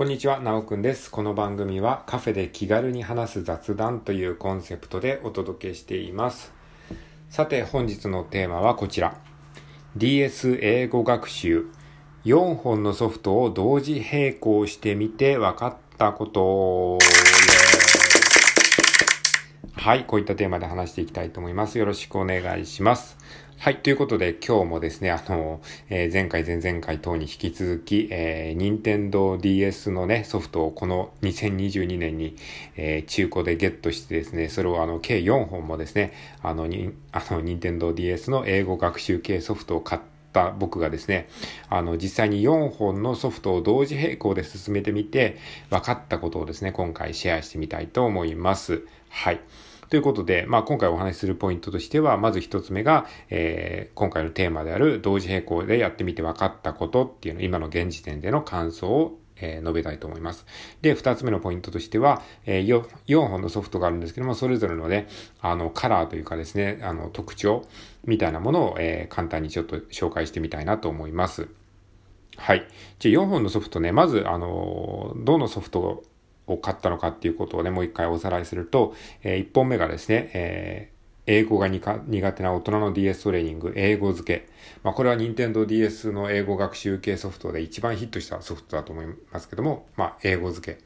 こんにちは、なおくんです。この番組はカフェで気軽に話す雑談というコンセプトでお届けしています。さて、本日のテーマはこちら。DS 英語学習。4本のソフトを同時並行してみて分かったこと。はい、こういったテーマで話していきたいと思います。よろしくお願いします。はい。ということで、今日もですね、あの、えー、前回、前々回等に引き続き、えー、任天堂 DS のね、ソフトをこの2022年に、えー、中古でゲットしてですね、それをあの、計4本もですね、あの、に、あの、任天堂 DS の英語学習系ソフトを買った僕がですね、あの、実際に4本のソフトを同時並行で進めてみて、分かったことをですね、今回シェアしてみたいと思います。はい。ということで、まあ、今回お話しするポイントとしては、まず一つ目が、えー、今回のテーマである同時並行でやってみて分かったことっていうの、今の現時点での感想をえ、述べたいと思います。で、二つ目のポイントとしては、えー、4本のソフトがあるんですけども、それぞれのね、あの、カラーというかですね、あの、特徴みたいなものを、え、簡単にちょっと紹介してみたいなと思います。はい。じゃあ4本のソフトね、まず、あの、どのソフトを買ったのかっていうことをね、もう一回おさらいすると、えー、1本目がですね、えー英語が苦手な大人の DS トレーニング、英語付け。まあ、これは Nintendo DS の英語学習系ソフトで一番ヒットしたソフトだと思いますけども、まあ、英語付け。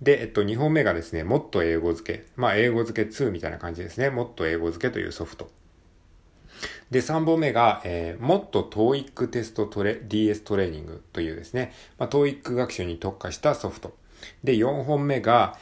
で、えっと、2本目がですね、もっと英語付け。まあ、英語付け2みたいな感じですね。もっと英語付けというソフト。で、3本目が、えー、もっと TOEIC テストトレ、DS トレーニングというですね、まあ、TOEIC 学習に特化したソフト。で、4本目が、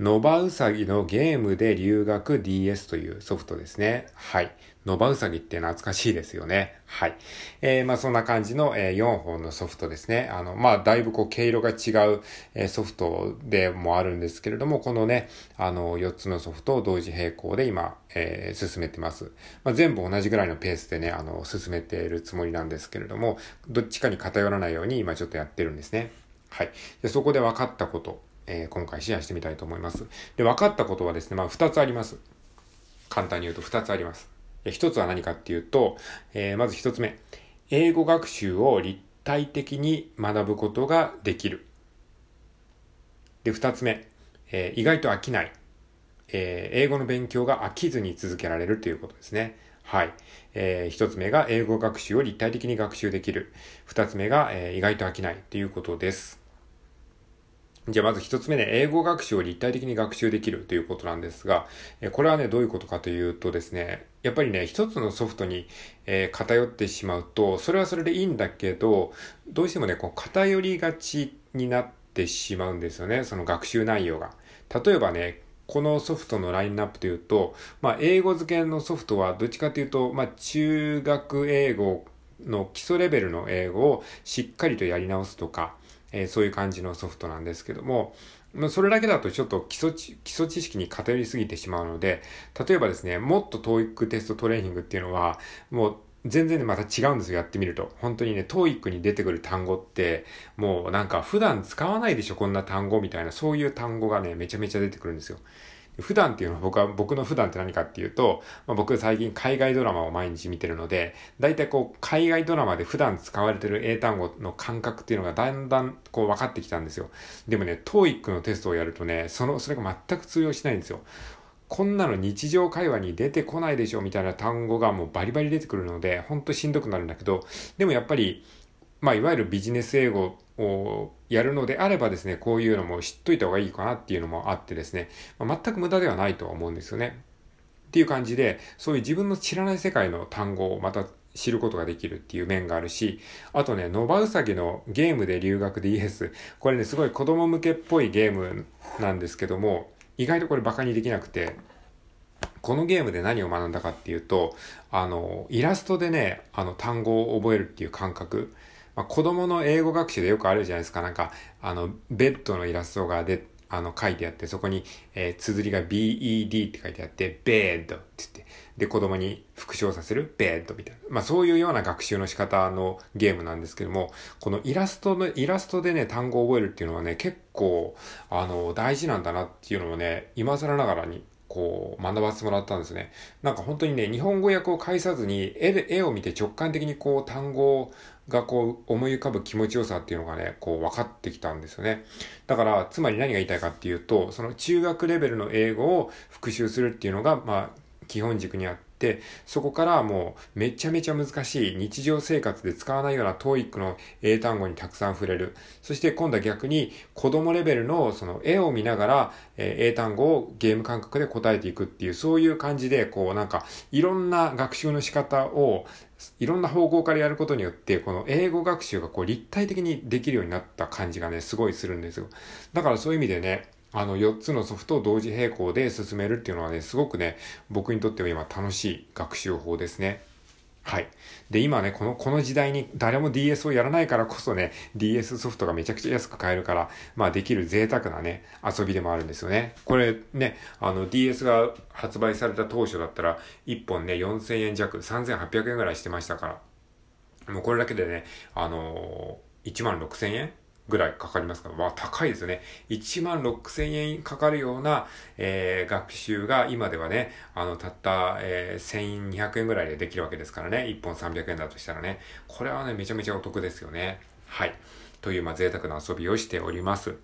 ノバウサギのゲームで留学 DS というソフトですね。はい。ノバウサギって懐かしいですよね。はい。えー、まあそんな感じの、えー、4本のソフトですね。あの、まあだいぶこう毛色が違う、えー、ソフトでもあるんですけれども、このね、あの、4つのソフトを同時並行で今、えー、進めてます。まあ全部同じぐらいのペースでね、あの、進めているつもりなんですけれども、どっちかに偏らないように今ちょっとやってるんですね。はい。でそこで分かったこと、えー、今回シェアしてみたいと思います。で、分かったことはですね、まあ、二つあります。簡単に言うと二つあります。一つは何かっていうと、えー、まず一つ目。英語学習を立体的に学ぶことができる。で、二つ目。えー、意外と飽きない。えー、英語の勉強が飽きずに続けられるということですね。はい。えー、一つ目が英語学習を立体的に学習できる。二つ目が、えー、意外と飽きないということです。じゃあまず一つ目ね、英語学習を立体的に学習できるということなんですが、これはね、どういうことかというとですね、やっぱりね、一つのソフトに、え、偏ってしまうと、それはそれでいいんだけど、どうしてもね、こう偏りがちになってしまうんですよね、その学習内容が。例えばね、このソフトのラインナップというと、まあ、英語付けのソフトはどっちかというと、まあ、中学英語の基礎レベルの英語をしっかりとやり直すとか、えー、そういう感じのソフトなんですけども、ま、それだけだとちょっと基礎基礎知識に偏りすぎてしまうので、例えばですね、もっと TOEIC テストトレーニングっていうのは、もう全然また違うんですよ、やってみると。本当にね、TOEIC に出てくる単語って、もうなんか普段使わないでしょ、こんな単語みたいな、そういう単語がね、めちゃめちゃ出てくるんですよ。普段っていうのは僕は、僕の普段って何かっていうと、まあ、僕最近海外ドラマを毎日見てるので、大体こう、海外ドラマで普段使われてる英単語の感覚っていうのがだんだんこう分かってきたんですよ。でもね、TOEIC のテストをやるとね、その、それが全く通用しないんですよ。こんなの日常会話に出てこないでしょみたいな単語がもうバリバリ出てくるので、ほんとしんどくなるんだけど、でもやっぱり、まあ、いわゆるビジネス英語をやるのであればですね、こういうのも知っといた方がいいかなっていうのもあってですね、まあ、全く無駄ではないとは思うんですよね。っていう感じで、そういう自分の知らない世界の単語をまた知ることができるっていう面があるし、あとね、ノバウサギのゲームで留学 DS。これね、すごい子供向けっぽいゲームなんですけども、意外とこれバカにできなくて、このゲームで何を学んだかっていうと、あの、イラストでね、あの単語を覚えるっていう感覚。まあ、子供の英語学習でよくあるじゃないですか。なんか、あの、ベッドのイラストがで、あの、書いてあって、そこに、えー、綴りが BED って書いてあって、ベッドって言って、で、子供に復唱させるベッドみたいな。まあ、そういうような学習の仕方のゲームなんですけども、このイラストの、イラストでね、単語を覚えるっていうのはね、結構、あの、大事なんだなっていうのをね、今更ながらにこう、学ばせてもらったんですね。なんか本当にね、日本語訳を介さずに、絵で、絵を見て直感的にこう、単語がこう思い浮かぶ気持ちよさっていうのがね、こう分かってきたんですよね。だから、つまり何が言いたいかっていうと、その中学レベルの英語を復習するっていうのが、まあ、基本軸にあって、でそこからもうめちゃめちゃ難しい日常生活で使わないような TOEIC の英単語にたくさん触れる。そして今度は逆に子供レベルのその絵を見ながら、え、英単語をゲーム感覚で答えていくっていうそういう感じでこうなんかいろんな学習の仕方をいろんな方向からやることによって、この英語学習がこう立体的にできるようになった感じがね、すごいするんですよ。だからそういう意味でね、あの4つのソフトを同時並行で進めるっていうのはね、すごくね、僕にとっては今楽しい学習法ですね。はい。で、今ね、この、この時代に誰も DS をやらないからこそね、DS ソフトがめちゃくちゃ安く買えるから、まあできる贅沢なね、遊びでもあるんですよね。これね、あの DS が発売された当初だったら、1本ね、4000円弱、3800円ぐらいしてましたから、もうこれだけでね、あのー、1万6000円ぐらいかかりますから、まあ高いですよね。1万6千円かかるような、えー、学習が今ではね、あの、たった、えー、1200円ぐらいでできるわけですからね。1本300円だとしたらね。これはね、めちゃめちゃお得ですよね。はい。という、まあ、贅沢な遊びをしております。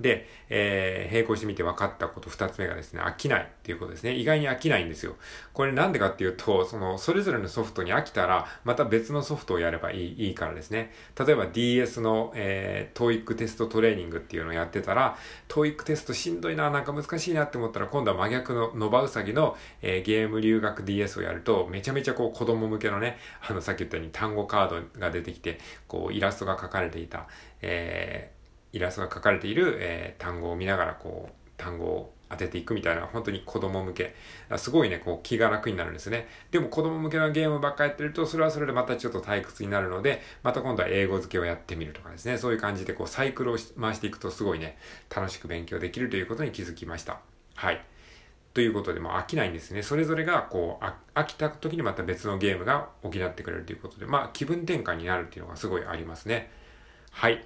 で、えー、並行してみて分かったこと二つ目がですね、飽きないっていうことですね。意外に飽きないんですよ。これなんでかっていうと、その、それぞれのソフトに飽きたら、また別のソフトをやればいい、いいからですね。例えば DS の、えー、TOEIC テストトレーニングっていうのをやってたら、TOEIC テストしんどいな、なんか難しいなって思ったら、今度は真逆のノバウサギの、えー、ゲーム留学 DS をやると、めちゃめちゃこう子供向けのね、あの、さっき言ったように単語カードが出てきて、こう、イラストが書かれていた、えー、イラストが書かれている、えー、単語を見ながらこう単語を当てていくみたいな本当に子供向け。すごいねこう気が楽になるんですね。でも子供向けのゲームばっかやってるとそれはそれでまたちょっと退屈になるのでまた今度は英語付けをやってみるとかですね。そういう感じでこうサイクルを回していくとすごいね楽しく勉強できるということに気づきました。はい。ということで、も飽きないんですね。それぞれが、こう、飽きた時にまた別のゲームが補ってくれるということで、まあ、気分転換になるっていうのがすごいありますね。はい。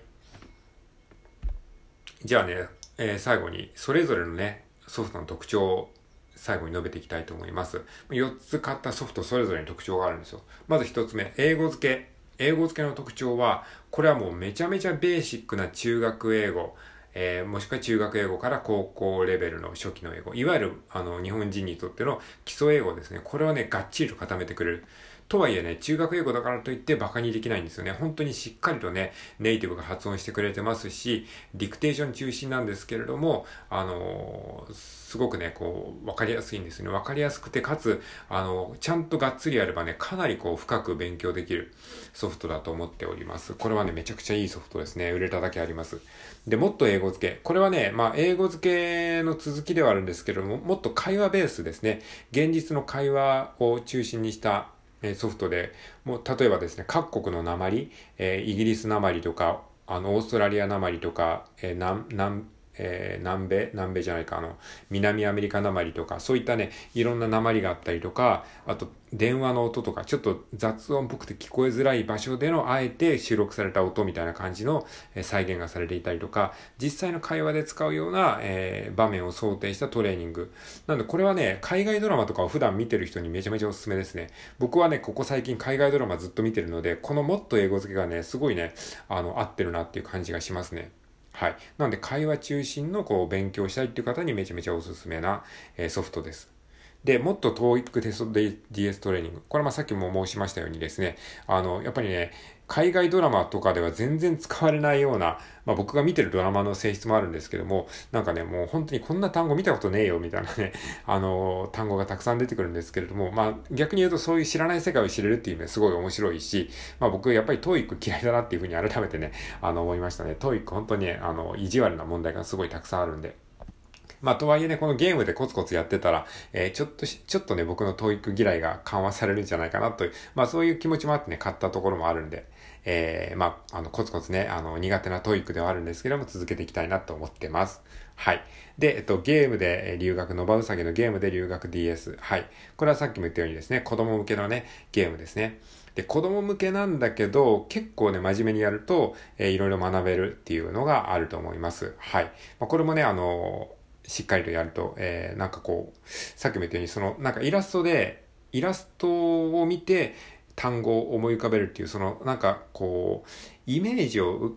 じゃあね、えー、最後にそれぞれのね、ソフトの特徴を最後に述べていきたいと思います。4つ買ったソフトそれぞれに特徴があるんですよ。まず1つ目、英語付け。英語付けの特徴は、これはもうめちゃめちゃベーシックな中学英語。えー、もしくは中学英語から高校レベルの初期の英語。いわゆる、あの、日本人にとっての基礎英語ですね。これをね、がっちりと固めてくれる。とはいえね、中学英語だからといって馬鹿にできないんですよね。本当にしっかりとね、ネイティブが発音してくれてますし、ディクテーション中心なんですけれども、あのー、すごくね、こう、わかりやすいんですよね。わかりやすくて、かつ、あの、ちゃんとがっつりやればね、かなりこう、深く勉強できるソフトだと思っております。これはね、めちゃくちゃいいソフトですね。売れただけあります。で、もっと英語付け。これはね、まあ、英語付けの続きではあるんですけれども、もっと会話ベースですね。現実の会話を中心にしたえソフトで、もう例えばですね、各国の鉛、え、イギリス鉛とか、あの、オーストラリア鉛とか、えー、南、南、えー、南米、南米じゃないか、あの、南アメリカ鉛とか、そういったね、いろんな鉛があったりとか、あと、電話の音とか、ちょっと雑音っぽくて聞こえづらい場所での、あえて収録された音みたいな感じの、え、再現がされていたりとか、実際の会話で使うような、えー、場面を想定したトレーニング。なんで、これはね、海外ドラマとかを普段見てる人にめちゃめちゃおすすめですね。僕はね、ここ最近海外ドラマずっと見てるので、このもっと英語付けがね、すごいね、あの、合ってるなっていう感じがしますね。はい。なので、会話中心のこう勉強したいっていう方にめちゃめちゃおすすめな、えー、ソフトです。で、もっと TOEIC テスト DS トレーニング。これはまあさっきも申しましたようにですね、あの、やっぱりね、海外ドラマとかでは全然使われないような、まあ僕が見てるドラマの性質もあるんですけども、なんかね、もう本当にこんな単語見たことねえよみたいなね、あの単語がたくさん出てくるんですけれども、まあ逆に言うとそういう知らない世界を知れるっていうのはすごい面白いし、まあ僕やっぱり TOEIC 嫌いだなっていうふうに改めてね、あの思いましたね。TOEIC 本当にね、あの、意地悪な問題がすごいたくさんあるんで。まあ、とはいえね、このゲームでコツコツやってたら、えー、ちょっとし、ちょっとね、僕の教育嫌いが緩和されるんじゃないかなという、まあ、そういう気持ちもあってね、買ったところもあるんで、えー、まあ、あの、コツコツね、あの、苦手な TOEIC ではあるんですけども、続けていきたいなと思ってます。はい。で、えっと、ゲームで留学、 NOVA うさぎのゲームで留学 DS。はい。これはさっきも言ったようにですね、子供向けのね、ゲームですね。で、子供向けなんだけど、結構ね、真面目にやると、えー、いろいろ学べるっていうのがあると思います。はい。まあ、これもね、あのしっかりとやると、えー、なんかこう、さっきも言ったように、その、なんかイラストで、イラストを見て、単語を思い浮かべるっていう、そのなんかこう、イメージを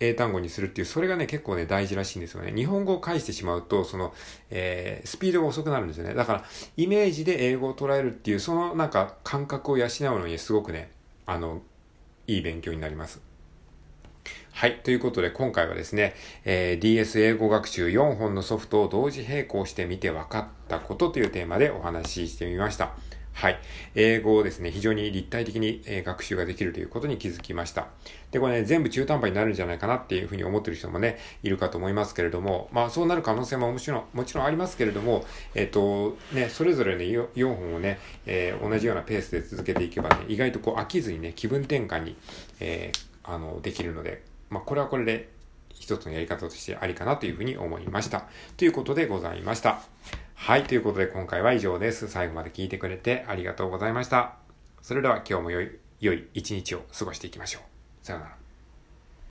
英単語にするっていう、それがね、結構ね、大事らしいんですよね。日本語を返してしまうと、その、えー、スピードが遅くなるんですよね。だから、イメージで英語を捉えるっていう、そのなんか感覚を養うのにすごくね、あの、いい勉強になります。はい。ということで、今回はですね、えー、DS 英語学習4本のソフトを同時並行してみて分かったことというテーマでお話ししてみました。はい。英語をですね、非常に立体的に、え学習ができるということに気づきました。で、これね、全部中途半端になるんじゃないかなっていうふうに思ってる人もね、いるかと思いますけれども、まあそうなる可能性ももちろん、もちろんありますけれども、えっ、と、ね、それぞれね、4本をね、えー、同じようなペースで続けていけばね、意外とこう飽きずにね、気分転換に、えー、あの、できるので、まあこれはこれで一つのやり方としてありかなというふうに思いました。ということでございました。はい、ということで今回は以上です。最後まで聞いてくれてありがとうございました。それでは今日も良い、良い一日を過ごしていきましょう。さよなら。